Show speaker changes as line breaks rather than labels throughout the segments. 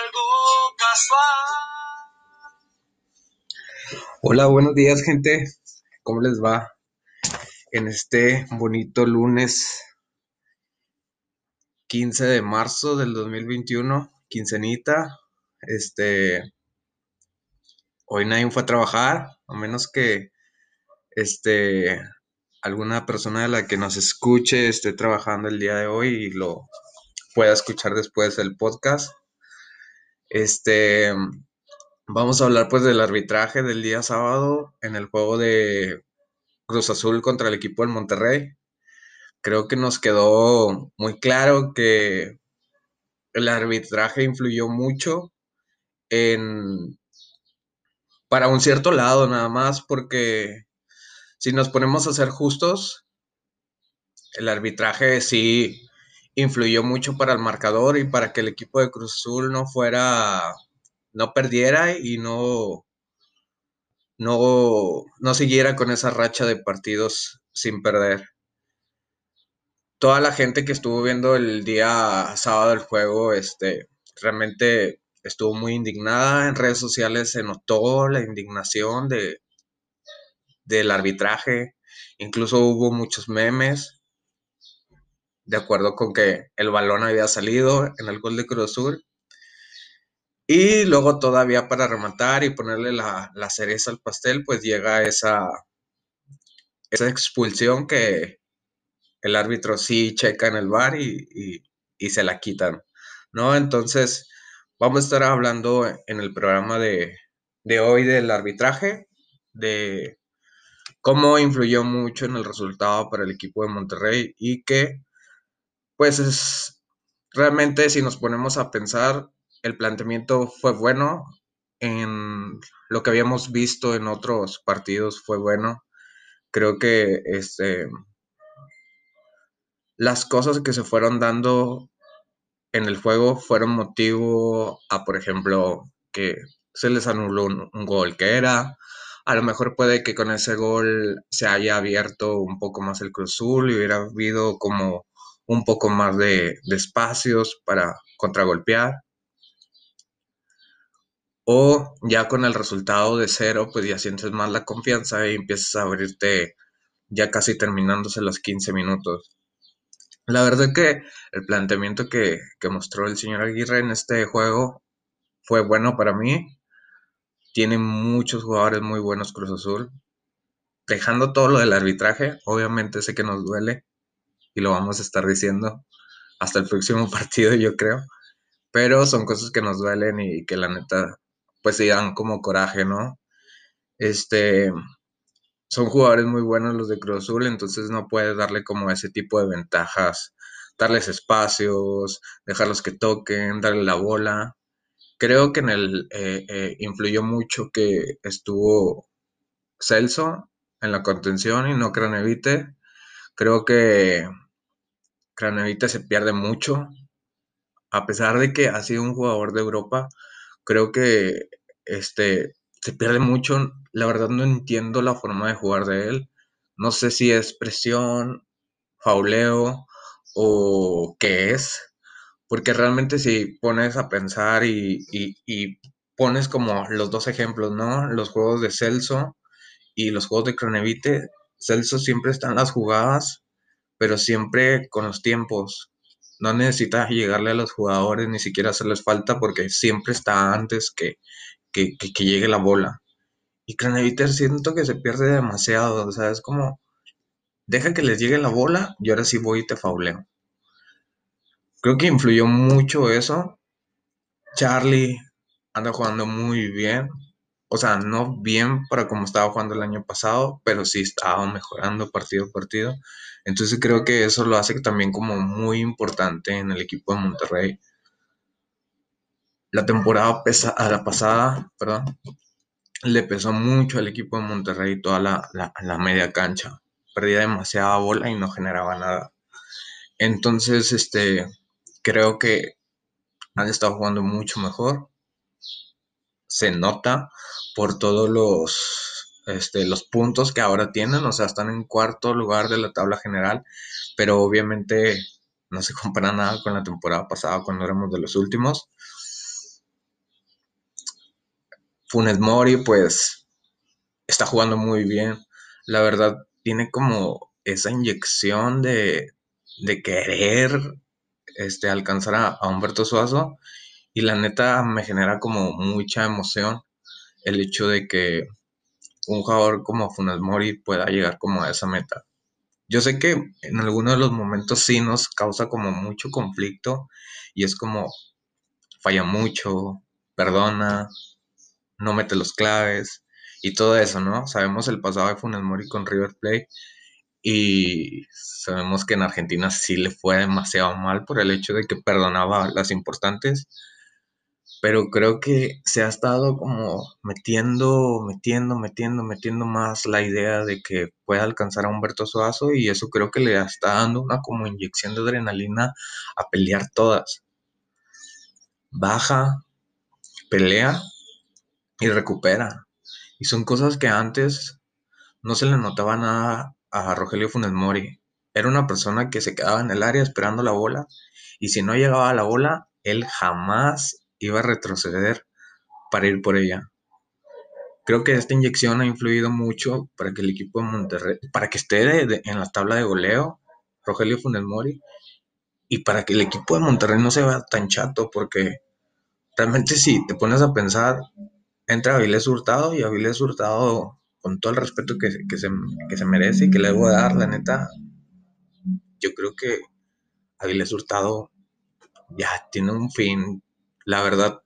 algo casual. Hola, buenos días gente. ¿Cómo les va? En este bonito lunes 15 de marzo del 2021, quincenita. Este, hoy nadie fue a trabajar, a menos que este alguna persona de la que nos escuche esté trabajando el día de hoy y lo pueda escuchar después del podcast. Este, vamos a hablar pues del arbitraje del día sábado en el juego de Cruz Azul contra el equipo del Monterrey. Creo que nos quedó muy claro que el arbitraje influyó mucho en para un cierto lado nada más porque si nos ponemos a ser justos, el arbitraje sí influyó mucho para el marcador y para que el equipo de Cruz Azul no fuera, no perdiera y no, no, no siguiera con esa racha de partidos sin perder. Toda la gente que estuvo viendo el día sábado el juego, este, realmente estuvo muy indignada. En redes sociales se notó la indignación de, del arbitraje. Incluso hubo muchos memes de acuerdo con que el balón había salido en el gol de Cruz Azul. Y luego todavía para rematar y ponerle la, cereza al pastel, pues llega esa, esa expulsión que el árbitro sí checa en el bar y, se la quitan, ¿no? Entonces, vamos a estar hablando en el programa de, de hoy del arbitraje, de cómo influyó mucho en el resultado para el equipo de Monterrey y que, pues, es realmente si nos ponemos a pensar, el planteamiento fue bueno, en lo que habíamos visto en otros partidos fue bueno. Creo que este, las cosas que se fueron dando en el juego fueron motivo a, por ejemplo, que se les anuló un gol que era, a lo mejor puede que con ese gol se haya abierto un poco más el Cruz Azul y hubiera habido como un poco más de, espacios para contragolpear. O ya con el resultado de cero, pues ya sientes más la confianza y empiezas a abrirte ya casi terminándose los 15 minutos. La verdad que el planteamiento que, que mostró el señor Aguirre en este juego fue bueno para mí tiene muchos jugadores muy buenos Cruz Azul. Dejando todo lo del arbitraje, obviamente sé que nos duele y lo vamos a estar diciendo hasta el próximo partido, yo creo. Pero son cosas que nos duelen y que la neta, pues se dan como coraje, ¿no? Este, son jugadores muy buenos los de Cruz Azul, entonces no puedes darle como ese tipo de ventajas, darles espacios, dejarlos que toquen, darle la bola. Creo que en el eh, eh, influyó mucho que estuvo Celso en la contención y no Cranevite. Creo que Cranevite se pierde mucho. A pesar de que ha sido un jugador de Europa, creo que este, se pierde mucho. La verdad no entiendo la forma de jugar de él. No sé si es presión, fauleo o qué es porque realmente si pones a pensar y, pones como los dos ejemplos, ¿no? Los juegos de Celso y los juegos de Cronevite, Celso siempre está en las jugadas, pero siempre con los tiempos. No necesitas llegarle a los jugadores ni siquiera hacerles falta porque siempre está antes que, que, llegue la bola. Y Cronevite siento que se pierde demasiado, o sea, es como, deja que les llegue la bola y ahora sí voy y te fauleo. Creo que influyó mucho eso. Charlie anda jugando muy bien. O sea, no bien para como estaba jugando el año pasado, pero sí estaba mejorando partido a partido. Entonces creo que eso lo hace también como muy importante en el equipo de Monterrey. La temporada la pasada, perdón, le pesó mucho al equipo de Monterrey toda la, la media cancha. Perdía demasiada bola y no generaba nada. Entonces, este, creo que han estado jugando mucho mejor. Se nota por todos los este, los puntos que ahora tienen, o sea, están en cuarto lugar de la tabla general, pero obviamente no se compara nada con la temporada pasada cuando éramos de los últimos. Funes Mori, pues, está jugando muy bien. La verdad, tiene como esa inyección de, de querer este, alcanzar a, a Humberto Suazo y la neta me genera como mucha emoción el hecho de que un jugador como Funes Mori pueda llegar como a esa meta. Yo sé que en algunos de los momentos sí nos causa como mucho conflicto y es como falla mucho, perdona, no mete los claves y todo eso, ¿no? Sabemos el pasado de Funes Mori con River Plate y sabemos que en Argentina sí le fue demasiado mal por el hecho de que perdonaba las importantes pero creo que se ha estado como metiendo, metiendo, metiendo, metiendo más la idea de que pueda alcanzar a Humberto Suazo y eso creo que le está dando una como inyección de adrenalina a pelear todas. Baja, pelea y recupera. Y son cosas que antes no se le notaba nada a Rogelio Funes Mori. Era una persona que se quedaba en el área esperando la bola y si no llegaba a la bola, él jamás iba a retroceder para ir por ella. Creo que esta inyección ha influido mucho para que el equipo de Monterrey, para que esté en la tabla de goleo, Rogelio Funes Mori, y para que el equipo de Monterrey no se vea tan chato, porque realmente si te pones a pensar, entra Avilés Hurtado y Avilés Hurtado, con todo el respeto que, que, se, que se merece y que le debo dar, la neta, yo creo que Avilés Hurtado ya tiene un fin la verdad,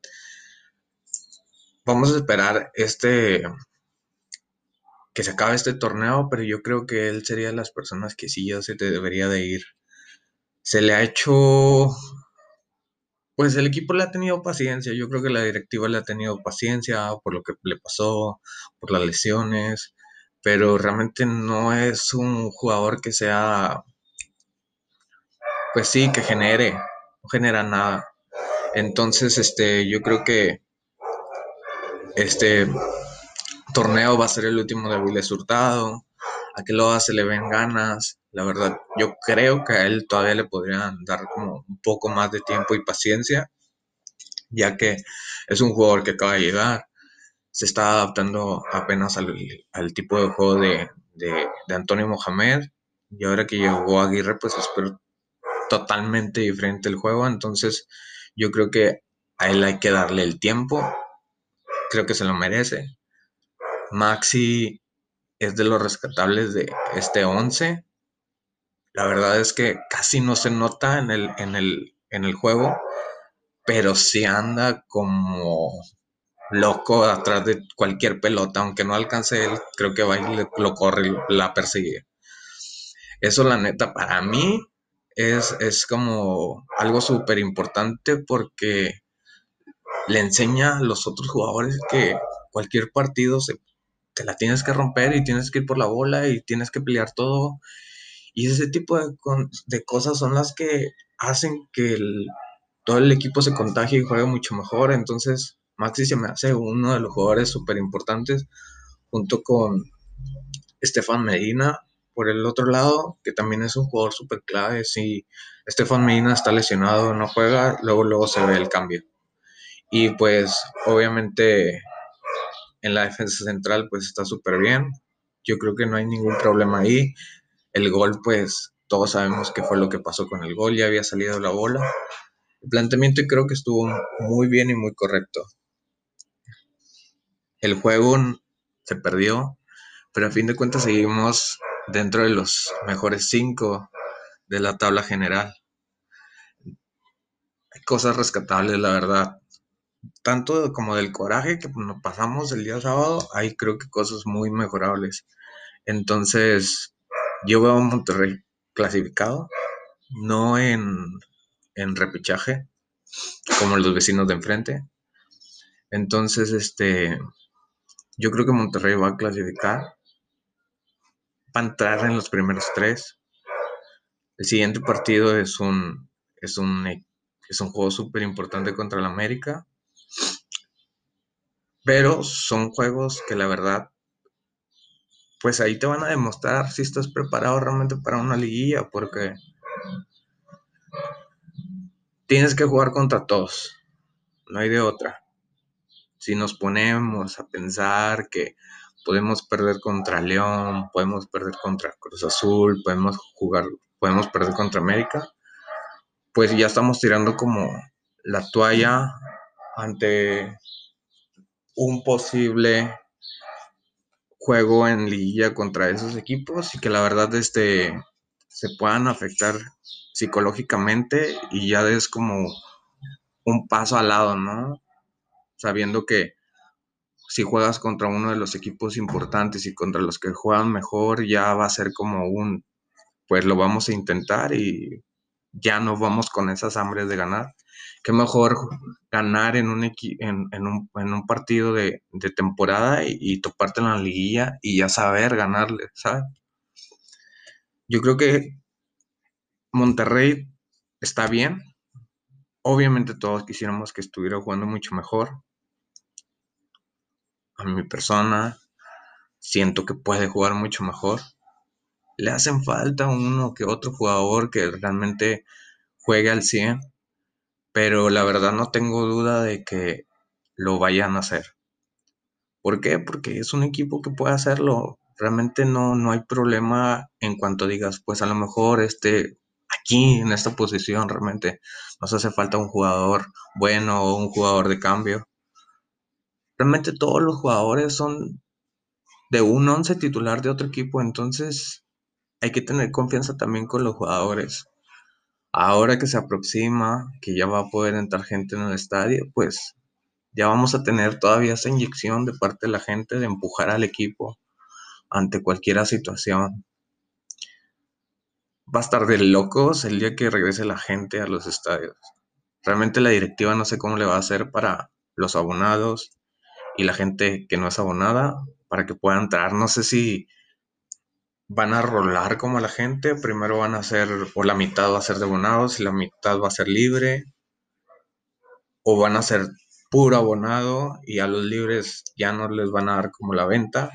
vamos a esperar este que se acabe este torneo, pero yo creo que él sería de las personas que sí ya se te debería de ir. Se le ha hecho pues el equipo le ha tenido paciencia, yo creo que la directiva le ha tenido paciencia por lo que le pasó, por las lesiones, pero realmente no es un jugador que sea, pues sí, que genere, no genera nada. Entonces, este, yo creo que este torneo va a ser el último de Willis Hurtado. A que lo se le ven ganas. La verdad, yo creo que a él todavía le podrían dar como un poco más de tiempo y paciencia, ya que es un jugador que acaba de llegar. Se está adaptando apenas al, tipo de juego de, de, de Antonio Mohamed. Y ahora que llegó Aguirre, pues espero totalmente diferente el juego. Entonces, yo creo que a él hay que darle el tiempo. Creo que se lo merece. Maxi es de los rescatables de este 11. La verdad es que casi no se nota en el, en el, en el juego, pero sí anda como loco atrás de cualquier pelota, aunque no alcance él, creo que va y lo corre la persigue. Eso la neta para mí es, como algo súper importante porque le enseña a los otros jugadores que cualquier partido se, te la tienes que romper y tienes que ir por la bola y tienes que pelear todo. Y ese tipo de, de cosas son las que hacen que todo el equipo se contagie y juegue mucho mejor. Entonces, Maxi se me hace uno de los jugadores súper importantes junto con Estefan Medina por el otro lado, que también es un jugador súper clave, si Estefan Medina está lesionado, no juega, luego, luego se ve el cambio. Y pues obviamente en la defensa central pues está súper bien. Yo creo que no hay ningún problema ahí. El gol pues todos sabemos qué fue lo que pasó con el gol, ya había salido la bola. El planteamiento creo que estuvo muy bien y muy correcto. El juego se perdió, pero a fin de cuentas seguimos dentro de los mejores cinco de la tabla general. Hay cosas rescatables, la verdad. Tanto como del coraje que nos pasamos el día sábado, hay creo que cosas muy mejorables. Entonces, yo veo a Monterrey clasificado, no en, en repechaje, como los vecinos de enfrente. Entonces, este, yo creo que Monterrey va a clasificar va a entrar en los primeros tres. El siguiente partido es un, es un, es un juego súper importante contra el América. Pero son juegos que la verdad pues ahí te van a demostrar si estás preparado realmente para una liguilla, porque tienes que jugar contra todos, no hay de otra. Si nos ponemos a pensar que podemos perder contra León, podemos perder contra Cruz Azul, podemos jugar, podemos perder contra América, pues ya estamos tirando como la toalla ante un posible juego en liguilla contra esos equipos y que la verdad este, se puedan afectar psicológicamente y ya es como un paso al lado, ¿no? Sabiendo que si juegas contra uno de los equipos importantes y contra los que juegan mejor, ya va a ser como un, pues lo vamos a intentar y ya no vamos con esas hambres de ganar. Qué mejor ganar en un, en, en un, en un partido de, de temporada y, y, toparte en la liguilla y ya saber ganarle, ¿sabes? Yo creo que Monterrey está bien. Obviamente todos quisiéramos que estuviera jugando mucho mejor. A mi persona siento que puede jugar mucho mejor le hacen falta uno que otro jugador que realmente juegue al 100, pero la verdad no tengo duda de que lo vayan a hacer. ¿Por qué? Porque es un equipo que puede hacerlo. Realmente no, no hay problema en cuanto digas, pues a lo mejor este, aquí en esta posición realmente nos hace falta un jugador bueno o un jugador de cambio. Realmente todos los jugadores son de un once titular de otro equipo, entonces hay que tener confianza también con los jugadores. Ahora que se aproxima, que ya va a poder entrar gente en el estadio, pues ya vamos a tener todavía esa inyección de parte de la gente de empujar al equipo ante cualquier situación. Va a estar de locos el día que regrese la gente a los estadios. Realmente la directiva no sé cómo le va a hacer para los abonados y la gente que no es abonada para que pueda entrar. No sé si van a rolar como la gente. Primero van a ser, o la mitad va a ser de abonados y la mitad va a ser libre. O van a ser puro abonado y a los libres ya no les van a dar como la venta.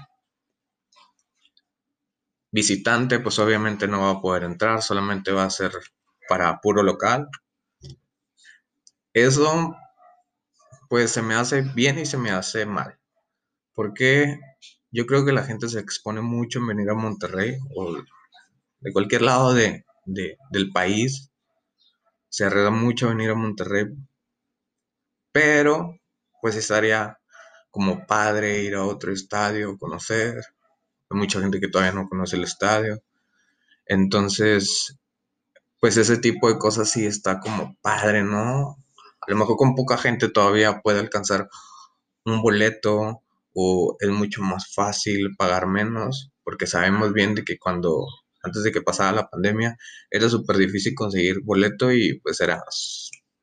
Visitante, pues obviamente no va a poder entrar, solamente va a ser para puro local. Eso, pues se me hace bien y se me hace mal. Porque yo creo que la gente se expone mucho en venir a Monterrey o de cualquier lado de, del país. Se arriesga mucho venir a Monterrey. Pero, pues estaría como padre ir a otro estadio, conocer. Hay mucha gente que todavía no conoce el estadio. Entonces, pues ese tipo de cosas sí está como padre, ¿no? A lo mejor con poca gente todavía puede alcanzar un boleto o es mucho más fácil pagar menos, porque sabemos bien de que cuando, antes de que pasara la pandemia, era súper difícil conseguir boleto y pues era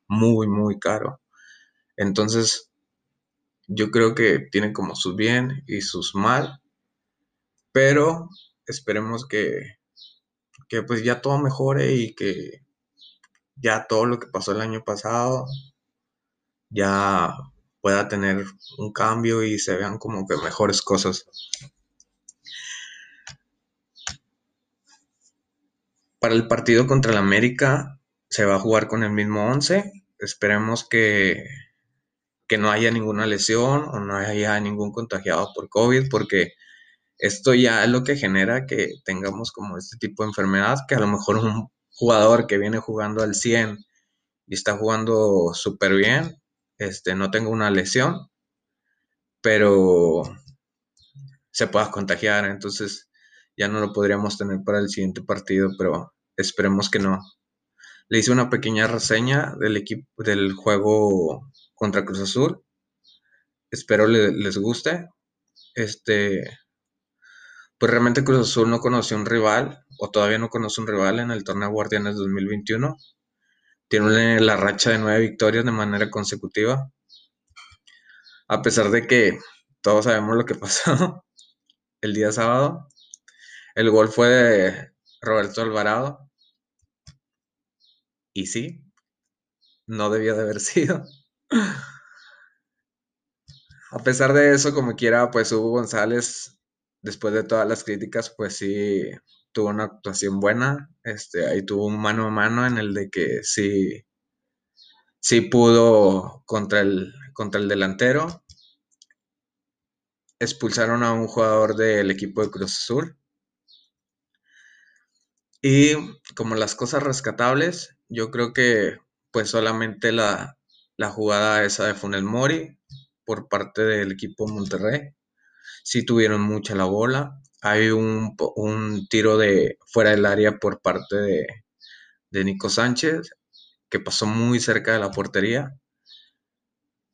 muy, muy caro. Entonces, yo creo que tiene como sus bien y sus mal, pero esperemos que, que pues ya todo mejore y que ya todo lo que pasó el año pasado ya pueda tener un cambio y se vean como que mejores cosas. Para el partido contra el América se va a jugar con el mismo 11. Esperemos que, que no haya ninguna lesión o no haya ningún contagiado por COVID, porque esto ya es lo que genera que tengamos como este tipo de enfermedad, que a lo mejor un jugador que viene jugando al 100 y está jugando súper bien, este, no tengo una lesión, pero se pueda contagiar, entonces ya no lo podríamos tener para el siguiente partido, pero esperemos que no. Le hice una pequeña reseña del equipo del juego contra Cruz Azul. Espero les guste. Este, pues realmente Cruz Azul no conoció un rival, o todavía no conoce un rival en el torneo Guardianes 2021 tiene la racha de nueve victorias de manera consecutiva. A pesar de que todos sabemos lo que pasó el día sábado. El gol fue de Roberto Alvarado. Y sí, no debía de haber sido. A pesar de eso, como quiera, pues Hugo González después de todas las críticas, pues sí tuvo una actuación buena. Este, ahí tuvo un mano a mano en el de que sí, sí pudo contra el, contra el delantero. Expulsaron a un jugador del equipo de Cruz Azul. Y como las cosas rescatables, yo creo que pues solamente la, la jugada esa de Funel Mori por parte del equipo Monterrey. Sí tuvieron mucha la bola. Hay un, un tiro de fuera del área por parte de, de Nico Sánchez que pasó muy cerca de la portería.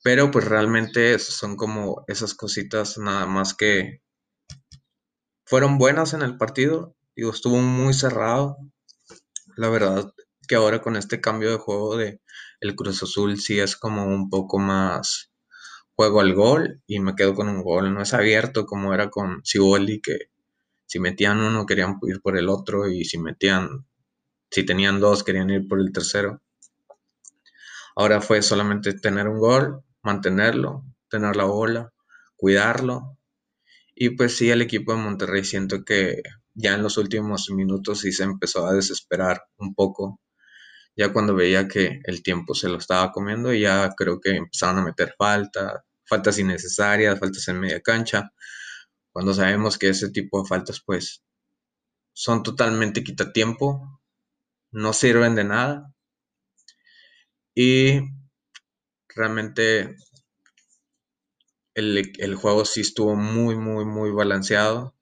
Pero pues realmente son como esas cositas nada más que fueron buenas en el partido. Digo, estuvo muy cerrado. La verdad que ahora con este cambio de juego de el Cruz Azul sí es como un poco más juego al gol y me quedo con un gol. No es abierto como era con Siboldi que si metían uno querían ir por el otro y si metían, si tenían dos querían ir por el tercero. Ahora fue solamente tener un gol, mantenerlo, tener la bola, cuidarlo. Y pues sí, el equipo de Monterrey siento que ya en los últimos minutos sí se empezó a desesperar un poco. Ya cuando veía que el tiempo se lo estaba comiendo, ya creo que empezaron a meter faltas, faltas innecesarias, faltas en media cancha. Cuando sabemos que ese tipo de faltas, pues, son totalmente quitatiempo, no sirven de nada. Y realmente el, el, juego sí estuvo muy, muy, muy balanceado.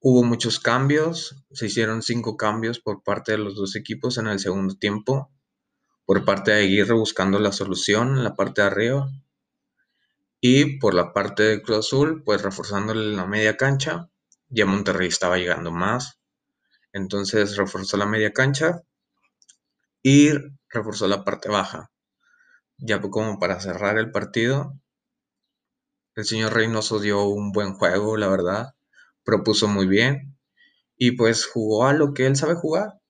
Hubo muchos cambios, se hicieron cinco cambios por parte de los dos equipos en el segundo tiempo, por parte de Aguirre buscando la solución en la parte de arriba y por la parte de Cruz Azul, pues reforzándole la media cancha, ya Monterrey estaba llegando más, entonces reforzó la media cancha y reforzó la parte baja, ya como para cerrar el partido. El señor Reynoso dio un buen juego, la verdad propuso muy bien y pues jugó a lo que él sabe jugar,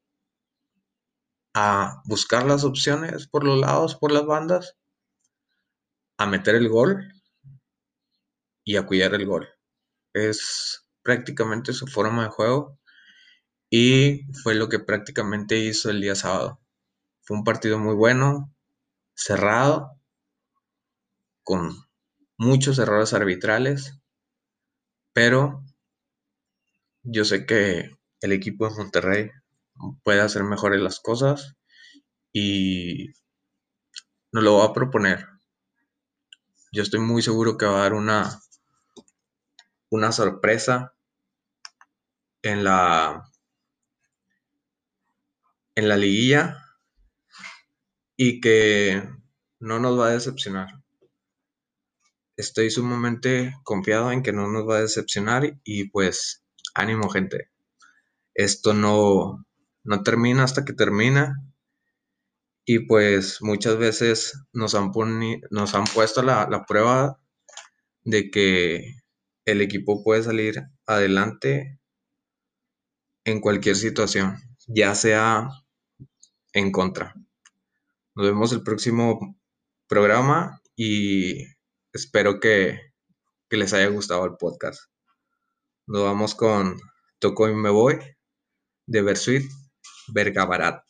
a buscar las opciones por los lados, por las bandas, a meter el gol y a cuidar el gol. Es prácticamente su forma de juego y fue lo que prácticamente hizo el día sábado. Fue un partido muy bueno, cerrado, con muchos errores arbitrales, pero yo sé que el equipo de Monterrey puede hacer mejores las cosas y nos lo va a proponer. Yo estoy muy seguro que va a dar una, una sorpresa en la, en la liguilla y que no nos va a decepcionar. Estoy sumamente confiado en que no nos va a decepcionar y pues ánimo gente, esto no, no termina hasta que termina y pues muchas veces nos han, nos han puesto la, la prueba de que el equipo puede salir adelante en cualquier situación, ya sea en contra. Nos vemos el próximo programa y espero que, les haya gustado el podcast. Nos vamos con Toco y Me Voy de Versuit Vergabarat.